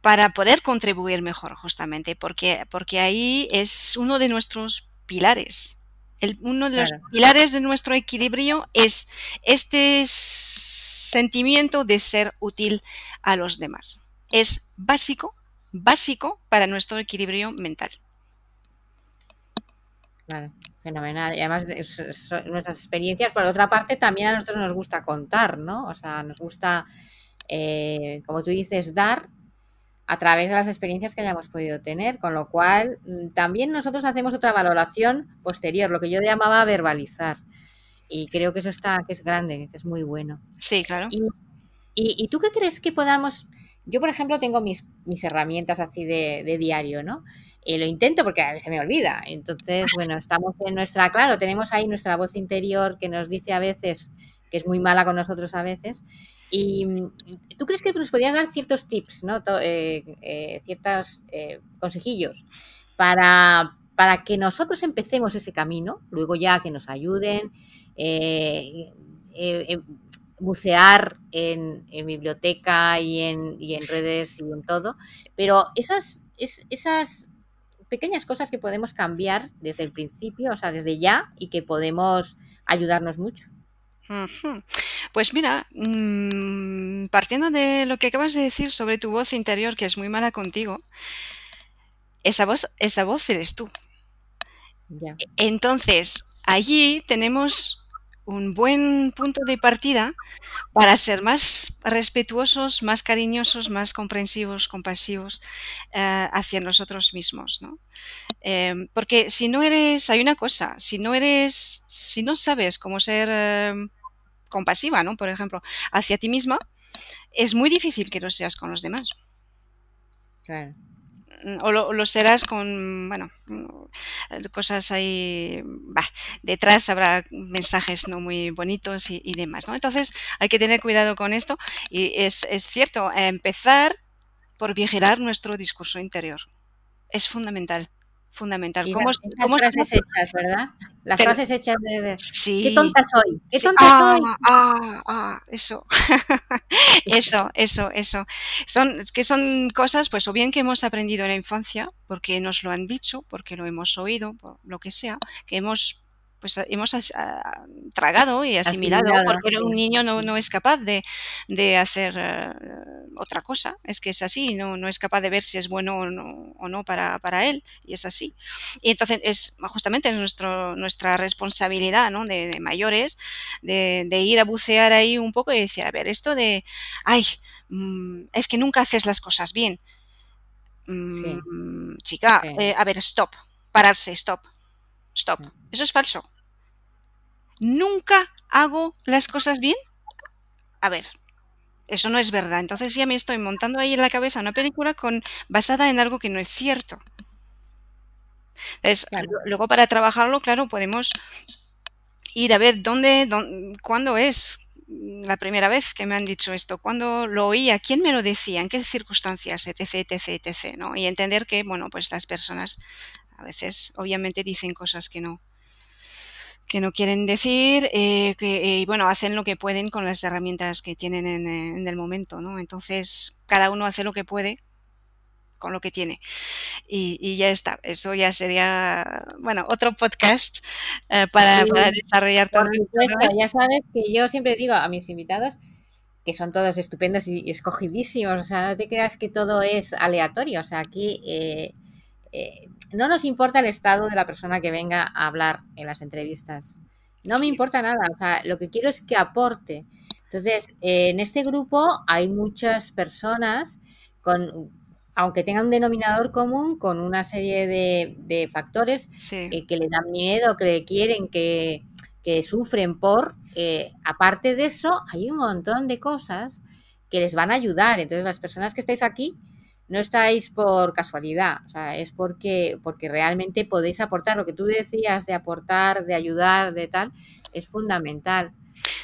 para poder contribuir mejor, justamente, porque, porque ahí es uno de nuestros pilares. El- uno de los Claro. pilares de nuestro equilibrio es este sentimiento de ser útil a los demás. Es básico, básico para nuestro equilibrio mental. Claro, fenomenal. Y además, so- nuestras experiencias, por otra parte, también a nosotros nos gusta contar, ¿no? O sea, nos gusta, eh, como tú dices, dar a través de las experiencias que hayamos podido tener, con lo cual mm, también nosotros hacemos otra valoración posterior, lo que yo llamaba verbalizar. Y creo que eso está, que es grande, que es muy bueno. Sí, claro. Y, y- y tú qué crees que podamos? Yo, por ejemplo, tengo mis, mis herramientas así de, de diario, ¿no? Y lo intento porque a veces se me olvida. Entonces, bueno, estamos en nuestra, claro, tenemos ahí nuestra voz interior que nos dice a veces que es muy mala con nosotros a veces. Y mm, tú crees que nos podrías dar ciertos tips, ¿no? Eh, eh, ciertos eh, consejillos para, para que nosotros empecemos ese camino, luego ya que nos ayuden, eh, eh, bucear en, en biblioteca y en, y en redes y en todo, pero esas, es- esas pequeñas cosas que podemos cambiar desde el principio, o sea, desde ya, y que podemos ayudarnos mucho. Pues mira, mm, partiendo de lo que acabas de decir sobre tu voz interior, que es muy mala contigo, esa voz, esa voz eres tú. Entonces, allí tenemos un buen punto de partida para ser más respetuosos, más cariñosos, más comprensivos, compasivos eh, hacia nosotros mismos, ¿no? Em, porque si no eres, hay una cosa, si no eres, si no sabes cómo ser em, compasiva, ¿no? Por ejemplo, hacia ti misma, es muy difícil que lo seas con los demás. Claro o lo, serás con, bueno, cosas ahí, detrás habrá mensajes no muy bonitos y, demás, ¿no? Entonces hay que tener cuidado con esto y es, es cierto, empezar por vigilar nuestro discurso interior. Es fundamental fundamental. ¿Cómo, las frases hechas, ¿verdad? Las frases hechas de, sí, qué tonta soy, qué tonta ah, soy. Ah, ah, eso, eso, eso, eso. Son, que son cosas, pues, o bien que hemos aprendido en la infancia, porque nos lo han dicho, porque lo hemos oído, por lo que sea, que hemos pues hemos tragado y asimilado, porque un niño no, es capaz de, hacer eh, otra cosa, es que es así, no, no es capaz de ver si es bueno o no, para, él, y es así. Y entonces es justamente nuestro, nuestra responsabilidad ¿no? de, mayores de, ir a bucear ahí un poco y decir, a ver, esto de, ay, mm, es que nunca haces las cosas bien. Mm, chica, eh, a ver, stop, pararse, stop, stop. Eso es falso nunca hago las cosas bien? A ver, eso no es verdad. Entonces ya me estoy montando ahí en la cabeza una película con, basada en algo que no es cierto. Entonces, luego para trabajarlo, claro, podemos ir a ver dónde, dónde, cuándo es la primera vez que me han dicho esto, cuándo lo oía, quién me lo decía, en qué circunstancias, etc, etc, etc, ¿no? Y entender que, bueno, pues las personas a veces obviamente dicen cosas que no, que no quieren decir, eh, que eh, bueno, hacen lo que pueden con las herramientas que tienen en, en, el momento, ¿no? Entonces, cada uno hace lo que puede con lo que tiene. Y, ya está. Eso ya sería, bueno, otro podcast eh, para, desarrollar todo. ya sabes que yo siempre digo a mis invitados que son todos estupendos y escogidísimos, o sea, no te creas que todo es aleatorio, o sea, aquí no nos importa el estado de la persona que venga a hablar en las entrevistas. No me importa nada, o sea, lo que quiero es que aporte. Entonces, en este grupo hay muchas personas con, aunque tengan un denominador común, con una serie de, factores eh, que le dan miedo, que le quieren, que, sufren por. Eh, aparte de eso, hay un montón de cosas que les van a ayudar. Entonces, las personas que estáis aquí, no estáis por casualidad, o sea, es porque, porque realmente podéis aportar. Lo que tú decías de aportar, de ayudar, de tal, es fundamental.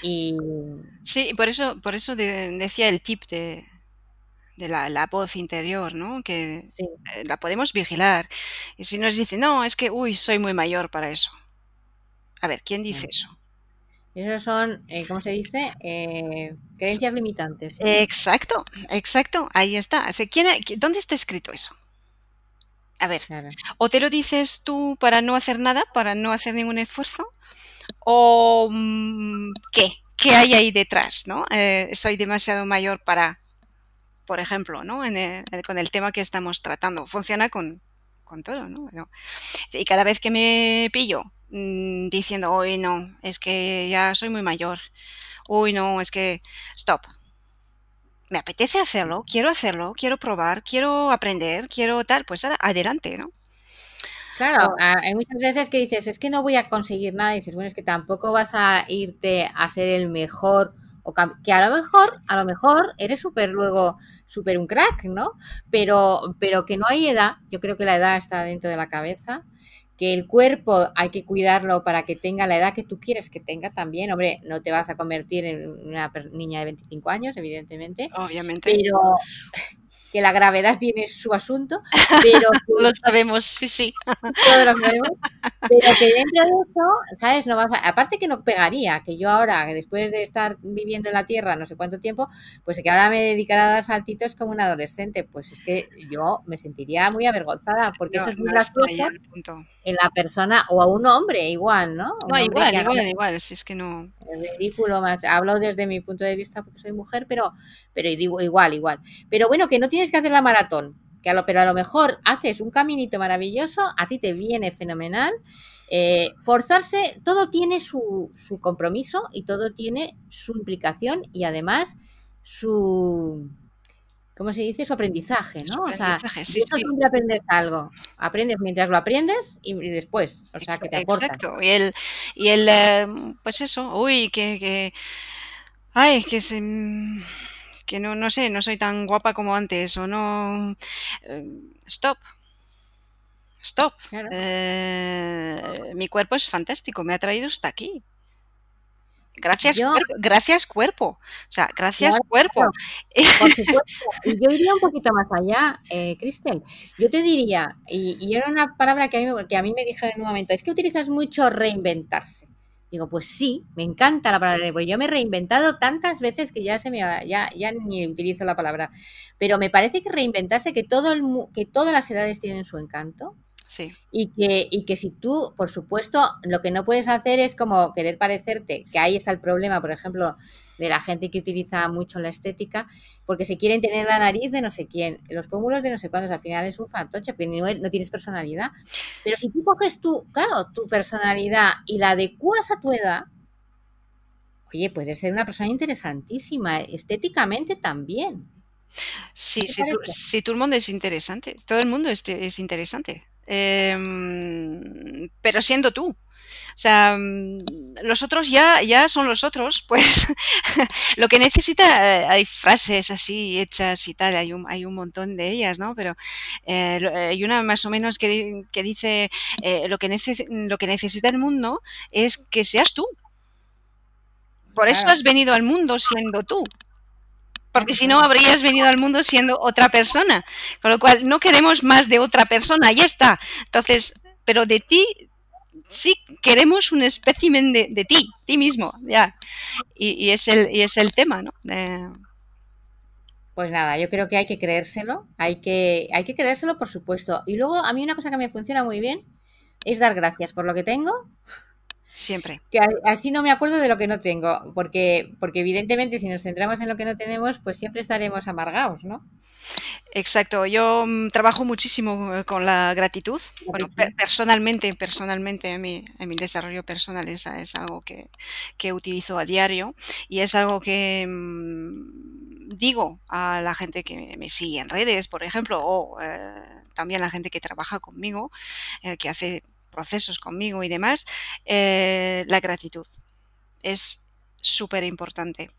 Y... Sí, por eso, por eso decía el tip de, de la, voz interior, ¿no? Que eh, la podemos vigilar. Y si nos dice, no, es que, uy, soy muy mayor para eso. A ver, ¿quién dice eso? Esos son, eh, ¿cómo se dice? Eh, creencias limitantes. Exacto, exacto, ahí está. ¿quién, ¿Dónde está escrito eso? A ver, o te lo dices tú para no hacer nada, para no hacer ningún esfuerzo, o mm, qué, qué hay ahí detrás, ¿no? Eh, soy demasiado mayor para, por ejemplo, ¿no? con el tema que estamos tratando. Funciona con, con todo, ¿no? Y cada vez que me pillo Mm, diciendo, uy, no, es que ya soy muy mayor. Uy, no, es que, stop. Me apetece hacerlo, quiero hacerlo, quiero probar, quiero aprender, quiero tal, pues adelante, ¿no? Claro, hay muchas veces que dices, es que no voy a conseguir nada, y dices, bueno, es que tampoco vas a irte a ser el mejor, o que a lo mejor, a lo mejor eres súper luego, súper un crack, ¿no? Pero, pero que no hay edad, yo creo que la edad está dentro de la cabeza, que el cuerpo hay que cuidarlo para que tenga la edad que tú quieres que tenga también. Hombre, no te vas a convertir en una niña de 25 años, evidentemente. Obviamente. Pero, que la gravedad tiene su asunto, pero lo sabemos, sí, sí. Todos lo sabemos, pero que dentro de eso, ¿sabes? No vas a, aparte que no pegaría, que yo ahora, después de estar viviendo en la Tierra no sé cuánto tiempo, pues que ahora me dedicara a dar saltitos como un adolescente, pues es que yo me sentiría muy avergonzada, porque eso es muy gracioso en la persona, o a un hombre igual, ¿no? no, igual, igual, igual, si es que no... Es ridículo, más, hablo desde mi punto de vista porque soy mujer, pero, pero digo igual, igual. Pero bueno, que no tiene tienes que hacer la maratón, que a lo, pero a lo mejor haces un caminito maravilloso, a ti te viene fenomenal. Eh, forzarse, todo tiene su, compromiso y todo tiene su implicación y además su, ¿cómo se dice? Su aprendizaje, ¿no? o sea, siempre aprendes algo. Aprendes mientras lo aprendes y, después, o sea, que te aporta. Exacto. Y el, y el eh, pues eso, uy, que, que, ay, que se que no, no sé, no soy tan guapa como antes o no... Eh, stop. Stop. Eh, mi cuerpo es fantástico, me ha traído hasta aquí. Gracias, cuerpo, gracias cuerpo. O sea, gracias cuerpo. Por supuesto. Y yo iría un poquito más allá, eh, Cristel. Yo te diría, y, era una palabra que a, mí, que a mí me dijeron en un momento, es que utilizas mucho reinventarse. Digo, pues sí, me encanta la palabra, porque yo me he reinventado tantas veces que ya se me ya, ya ni utilizo la palabra. Pero me parece que reinventarse, que todo el que todas las edades tienen su encanto. Sí. Y que, y que si tú, por supuesto, lo que no puedes hacer es como querer parecerte, que ahí está el problema, por ejemplo, de la gente que utiliza mucho la estética, porque se quieren tener la nariz de no sé quién, los pómulos de no sé cuántos, al final es un fantoche, porque no, tienes personalidad. Pero si tú coges tu, claro, tu personalidad y la adecuas a tu edad, oye, puedes ser una persona interesantísima, estéticamente también. Sí, si, todo el mundo es interesante, todo el mundo es, es interesante, em, pero siendo tú. O sea, mm, los otros ya, ya son los otros, pues lo que necesita, eh, hay frases así hechas y tal, hay un, hay un montón de ellas, ¿no? Pero eh, hay una más o menos que, que dice, eh, lo, que lo que necesita el mundo es que seas tú. Por eso has venido al mundo siendo tú porque si no habrías venido al mundo siendo otra persona. Con lo cual, no queremos más de otra persona, ya está. Entonces, pero de ti sí queremos un espécimen de, de ti, ti mismo, ya. Y, es el, y es el tema, ¿no? Pues nada, yo creo que hay que creérselo, hay que, hay que creérselo, por supuesto. Y luego, a mí una cosa que me funciona muy bien es dar gracias por lo que tengo. Siempre. Que así no me acuerdo de lo que no tengo, porque, porque evidentemente si nos centramos en lo que no tenemos, pues siempre estaremos amargados, ¿no? Exacto, yo mm, trabajo muchísimo eh, con la gratitud. Bueno, personalmente, personalmente en mi, en mi desarrollo personal es, es algo que, que, utilizo a diario y es algo que mm, digo a la gente que me sigue en redes, por ejemplo, o eh, también a la gente que trabaja conmigo, eh, que hace procesos conmigo y demás, la gratitud es súper importante.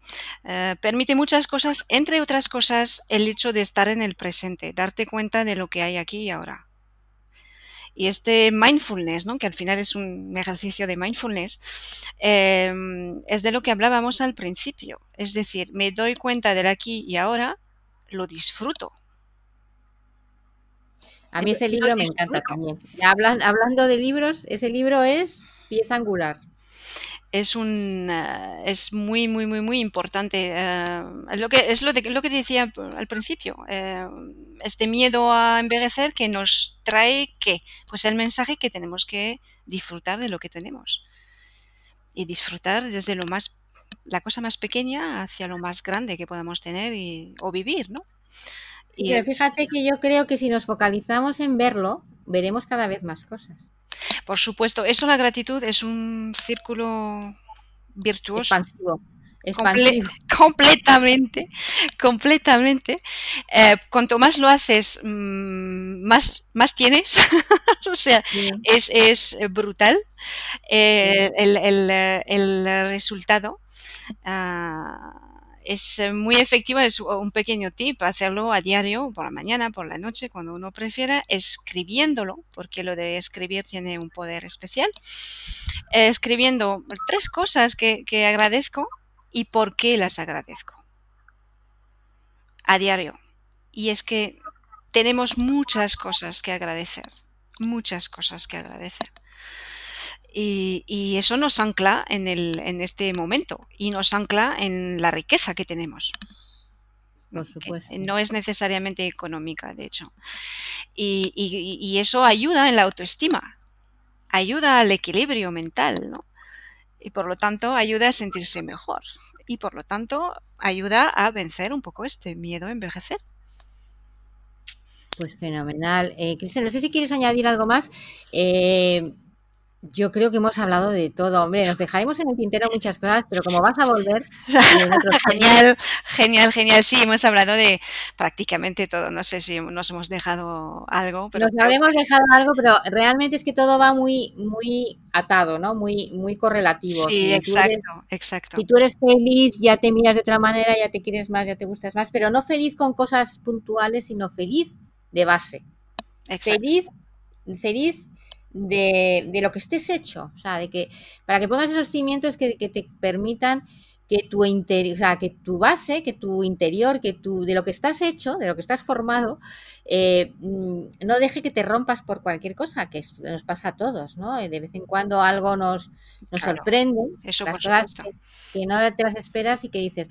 Eh, permite muchas cosas, entre otras cosas, el hecho de estar en el presente, darte cuenta de lo que hay aquí y ahora. Y este mindfulness, ¿no? que al final es un ejercicio de mindfulness, em, es de lo que hablábamos al principio. Es decir, me doy cuenta del aquí y ahora, lo disfruto. A mí ese libro me encanta también. hablando de libros, ese libro es pieza angular. Es un eh, es muy muy muy muy importante. Eh, lo que es lo, de, lo que decía al principio eh, este miedo a envejecer que nos trae qué pues el mensaje que tenemos que disfrutar de lo que tenemos. Y disfrutar desde lo más la cosa más pequeña hacia lo más grande que podamos tener y, o vivir no y fíjate que yo creo que si nos focalizamos en verlo veremos cada vez más cosas por supuesto, eso la gratitud es un círculo virtuoso. Expansivo. completamente, completamente. Eh, cuanto más lo haces, mm, más, más tienes. o sea, es, brutal eh, el, resultado. Ah, es eh, muy efectiva, es un pequeño tip, hacerlo a diario, por la mañana, por la noche, cuando uno prefiera, escribiéndolo, porque lo de escribir tiene un poder especial, escribiendo tres cosas que, que agradezco y por qué las agradezco. A diario. y es que tenemos muchas cosas que agradecer, muchas cosas que agradecer. Y, eso nos ancla en, el, en este momento y nos ancla en la riqueza que tenemos. Por supuesto. No es necesariamente económica, de hecho. Y, y, eso ayuda en la autoestima, ayuda al equilibrio mental, ¿no? Y por lo tanto ayuda a sentirse mejor. Y por lo tanto ayuda a vencer un poco este miedo a envejecer. Pues fenomenal. Eh, Cristian, no sé si quieres añadir algo más. Eh, yo creo que hemos hablado de todo, hombre. Nos dejaremos en el tintero muchas cosas, pero como vas a volver. genial, genial, genial. Sí, hemos hablado de prácticamente todo. No sé si nos hemos dejado algo. Pero nos habremos dejado algo, pero realmente es que todo va muy, muy atado, ¿no? Muy, muy correlativo. Sí, exacto, exacto. Si tú eres feliz, ya te miras de otra manera, ya te quieres más, ya te gustas más, pero no feliz con cosas puntuales, sino feliz de base. Feliz, feliz de, de, lo que estés hecho. O sea, de que para que pongas esos cimientos que, que te permitan que tu interior, o sea, que tu base, que tu interior, que tu, de lo que estás hecho, de lo que estás formado, eh, mm, no deje que te rompas por cualquier cosa, que nos pasa a todos, ¿no? De vez en cuando algo nos, nos sorprende, eso las cosas que, no te las esperas y que dices,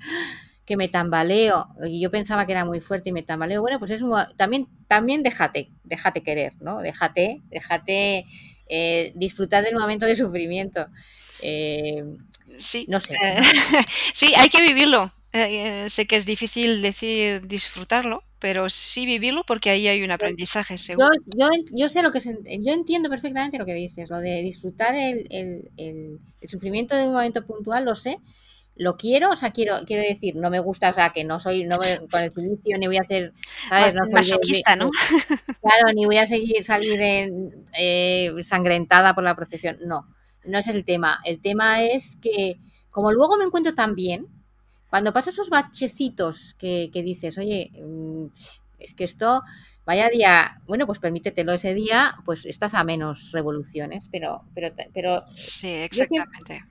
que me tambaleo, y yo pensaba que era muy fuerte y me tambaleo, bueno, pues es también, también déjate, déjate querer, ¿no? Déjate, déjate eh, disfrutar del momento de sufrimiento. Eh, sí, no sé. Eh, sí, hay que vivirlo. sé que es difícil decir disfrutarlo, pero sí vivirlo porque ahí hay un aprendizaje seguro. Yo, yo, sé lo que yo entiendo perfectamente lo que dices, lo de disfrutar el, el, el sufrimiento de un momento puntual, lo sé, lo quiero, o sea, quiero, quiero decir, no me gusta, o sea, que no soy, no me, con el juicio ni voy a hacer, ¿sabes? No Masoquista, ¿no? Claro, ni voy a seguir salir en, eh, sangrentada por la procesión, no, no es el tema. El tema es que, como luego me encuentro tan bien, cuando paso esos bachecitos que, que dices, oye, mm, es que esto, vaya día, bueno, pues permítetelo ese día, pues estás a menos revoluciones, pero, pero, pero. Sí, exactamente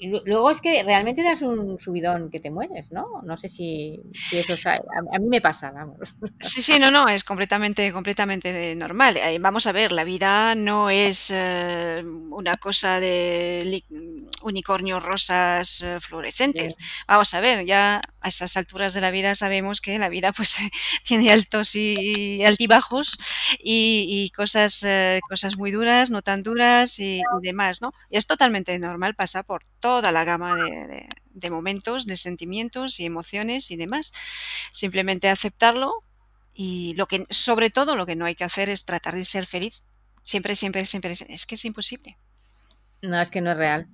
luego es que realmente das un subidón que te mueres, ¿no? No sé si, eso a, a, mí me pasa, vamos. Sí, sí, no, no, es completamente, completamente normal. Eh, vamos a ver, la vida no es eh, una cosa de unicornios rosas eh, fluorescentes. Vamos a ver, ya a esas alturas de la vida sabemos que la vida pues tiene altos y altibajos y, cosas, cosas muy duras, no tan duras y, y demás, ¿no? Y es totalmente normal pasar por todo toda la gama de, momentos, de sentimientos y emociones y demás. Simplemente aceptarlo y lo que, sobre todo, lo que no hay que hacer es tratar de ser feliz. Siempre, siempre, siempre. Es que es imposible. No, es que no es real.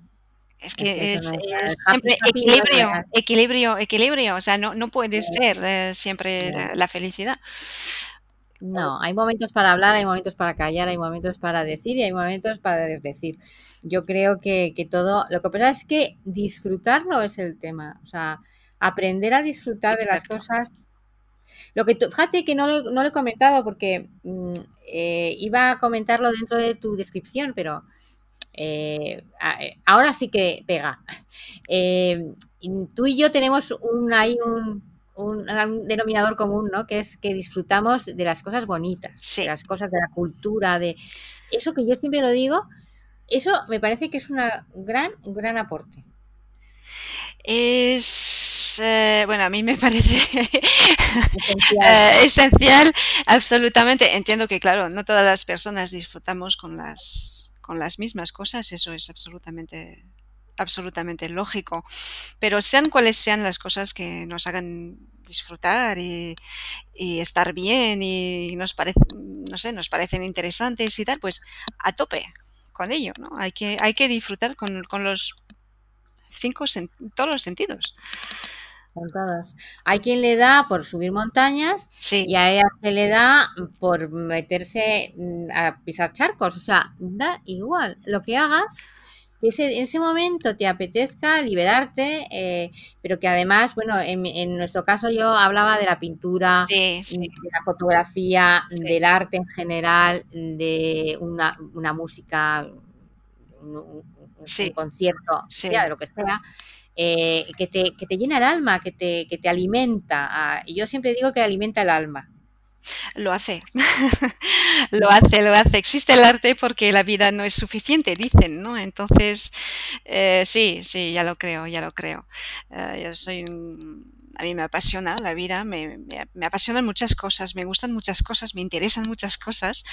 Es que, es, siempre equilibrio, equilibrio, equilibrio. O sea, no, no puede ser eh, siempre la, felicidad. No, hay momentos para hablar, hay momentos para callar, hay momentos para decir y hay momentos para desdecir. Yo creo que, todo, lo que pasa es que disfrutarlo es el tema, o sea, aprender a disfrutar de las cosas. Lo que fíjate que no lo, no lo he comentado porque mm, eh, iba a comentarlo dentro de tu descripción, pero eh, eh, ahora sí que pega. tú y yo tenemos un, ahí un, un, denominador común, ¿no? Que es que disfrutamos de las cosas bonitas, de las cosas de la cultura, de eso que yo siempre lo digo, eso me parece que es un gran, gran aporte. Es, eh, bueno, a mí me parece esencial. Eh, esencial, absolutamente. Entiendo que, claro, no todas las personas disfrutamos con las, con las mismas cosas, eso es absolutamente absolutamente lógico, pero sean cuales sean las cosas que nos hagan disfrutar y, estar bien y nos parecen, no sé, nos parecen interesantes y tal, pues a tope con ello, ¿no? Hay que, hay que disfrutar con, los cinco, todos los sentidos. Con todos. Hay quien le da por subir montañas y a ella se le da por meterse mm, a pisar charcos. O sea, da igual. Lo que hagas, que ese, en ese momento te apetezca liberarte, eh, pero que además, bueno, en, nuestro caso yo hablaba de la pintura, de la fotografía, del arte en general, de una, una música, un, concierto, sea de lo que sea. eh, que, te, que, te, llena el alma, que te, que te alimenta. Ah, yo siempre digo que alimenta el alma. Lo hace, lo hace, lo hace. Existe el arte porque la vida no es suficiente, dicen, ¿no? Entonces, eh, sí, sí, ya lo creo, ya lo creo. Eh, yo soy a mí me apasiona la vida, me, me, apasionan muchas cosas, me gustan muchas cosas, me interesan muchas cosas.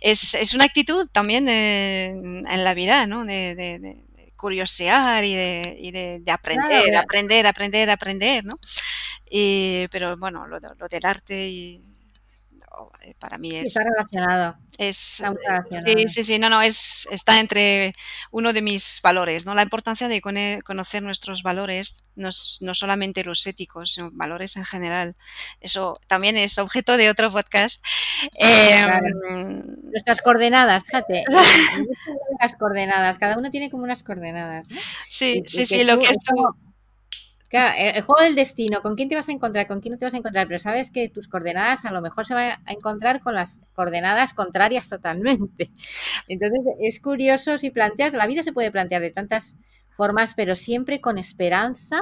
Es, es una actitud también en la vida, ¿no? De, de, curiosear y de, y de, aprender, aprender, aprender, aprender, ¿no? Y, pero bueno, lo, lo del arte y para mí es... Está relacionado. Es, eh, Sí, sí, sí, no, no, es, está entre uno de mis valores, ¿no? La importancia de conocer nuestros valores, no, no solamente los éticos, sino valores en general. Eso también es objeto de otro podcast. Em, Nuestras coordenadas, fíjate. las coordenadas, cada uno tiene como unas coordenadas. Sí, sí, sí, lo que es el juego del destino, ¿con quién te vas a encontrar? ¿Con quién no te vas a encontrar? Pero sabes que tus coordenadas a lo mejor se van a encontrar con las coordenadas contrarias totalmente. Entonces, es curioso si planteas, la vida se puede plantear de tantas formas, pero siempre con esperanza,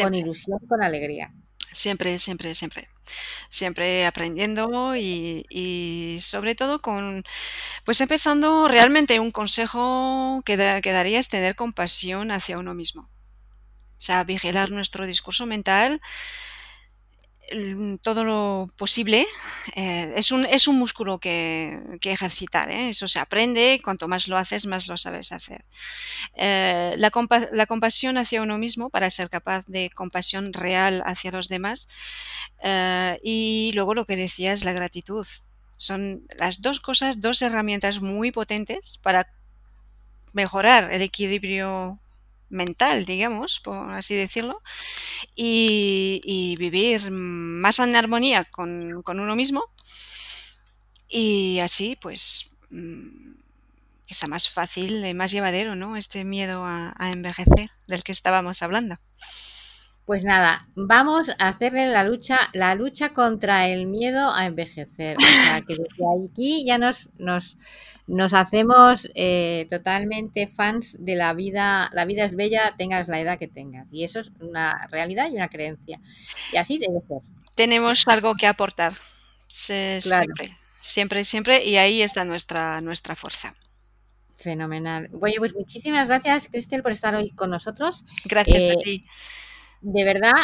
con ilusión, con alegría. Siempre, siempre, siempre. Siempre aprendiendo y, y, sobre todo con, pues empezando realmente un consejo que, que daría es tener compasión hacia uno mismo. O sea, vigilar nuestro discurso mental todo lo posible. Eh, es, un, es un músculo que, que ejercitar, ¿eh? eso se aprende, cuanto más lo haces, más lo sabes hacer. Eh, la, la, compasión hacia uno mismo para ser capaz de compasión real hacia los demás. y luego lo que decía es la gratitud. Son las dos cosas, dos herramientas muy potentes para mejorar el equilibrio mental, digamos, por así decirlo, y, vivir más en armonía con, uno mismo y así, pues, mm, que sea más fácil y más llevadero, ¿no? Este miedo a envejecer del que estábamos hablando. Pues nada, vamos a hacerle la lucha, la lucha contra el miedo a envejecer. O sea, que desde aquí ya nos, nos, nos hacemos eh, totalmente fans de la vida. La vida es bella, tengas la edad que tengas. Y eso es una realidad y una creencia. Y así debe ser. Tenemos algo que aportar. Siempre, siempre, siempre. Y ahí está nuestra, nuestra fuerza. Fenomenal. Bueno, pues muchísimas gracias, Cristel, por estar hoy con nosotros. Gracias a eh, ti de verdad,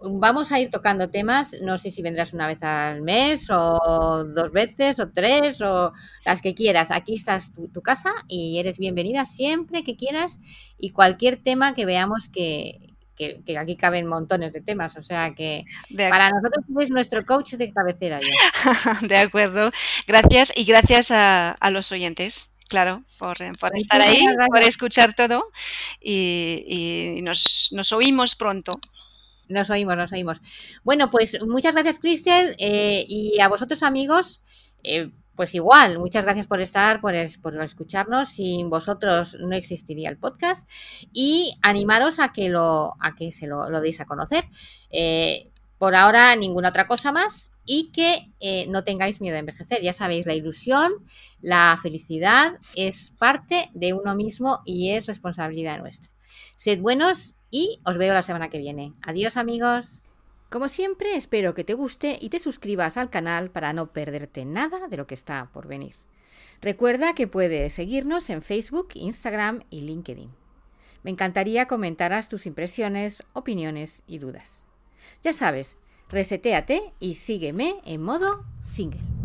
vamos a ir tocando temas, no sé si vendrás una vez al mes o dos veces o tres o las que quieras. Aquí estás tu, tu casa y eres bienvenida siempre que quieras y cualquier tema que veamos que, que, aquí caben montones de temas, o sea que para nosotros es nuestro coach de cabecera. De acuerdo, gracias y gracias a, a los oyentes claro, por, por estar ahí, por escuchar todo y, nos, nos, oímos pronto. Nos oímos, nos oímos. Bueno, pues muchas gracias, Cristel, eh, y a vosotros, amigos. Eh, pues igual, muchas gracias por estar, por, por, escucharnos. Sin vosotros no existiría el podcast. Y animaros a que, lo, a que se lo, lo deis a conocer. Eh, por ahora, ninguna otra cosa más y que eh, no tengáis miedo a envejecer. Ya sabéis, la ilusión, la felicidad es parte de uno mismo y es responsabilidad nuestra. Sed buenos y os veo la semana que viene. Adiós amigos. Como siempre, espero que te guste y te suscribas al canal para no perderte nada de lo que está por venir. Recuerda que puedes seguirnos en Facebook, Instagram y LinkedIn. Me encantaría comentaras tus impresiones, opiniones y dudas. Ya sabes, resetéate y sígueme en modo single.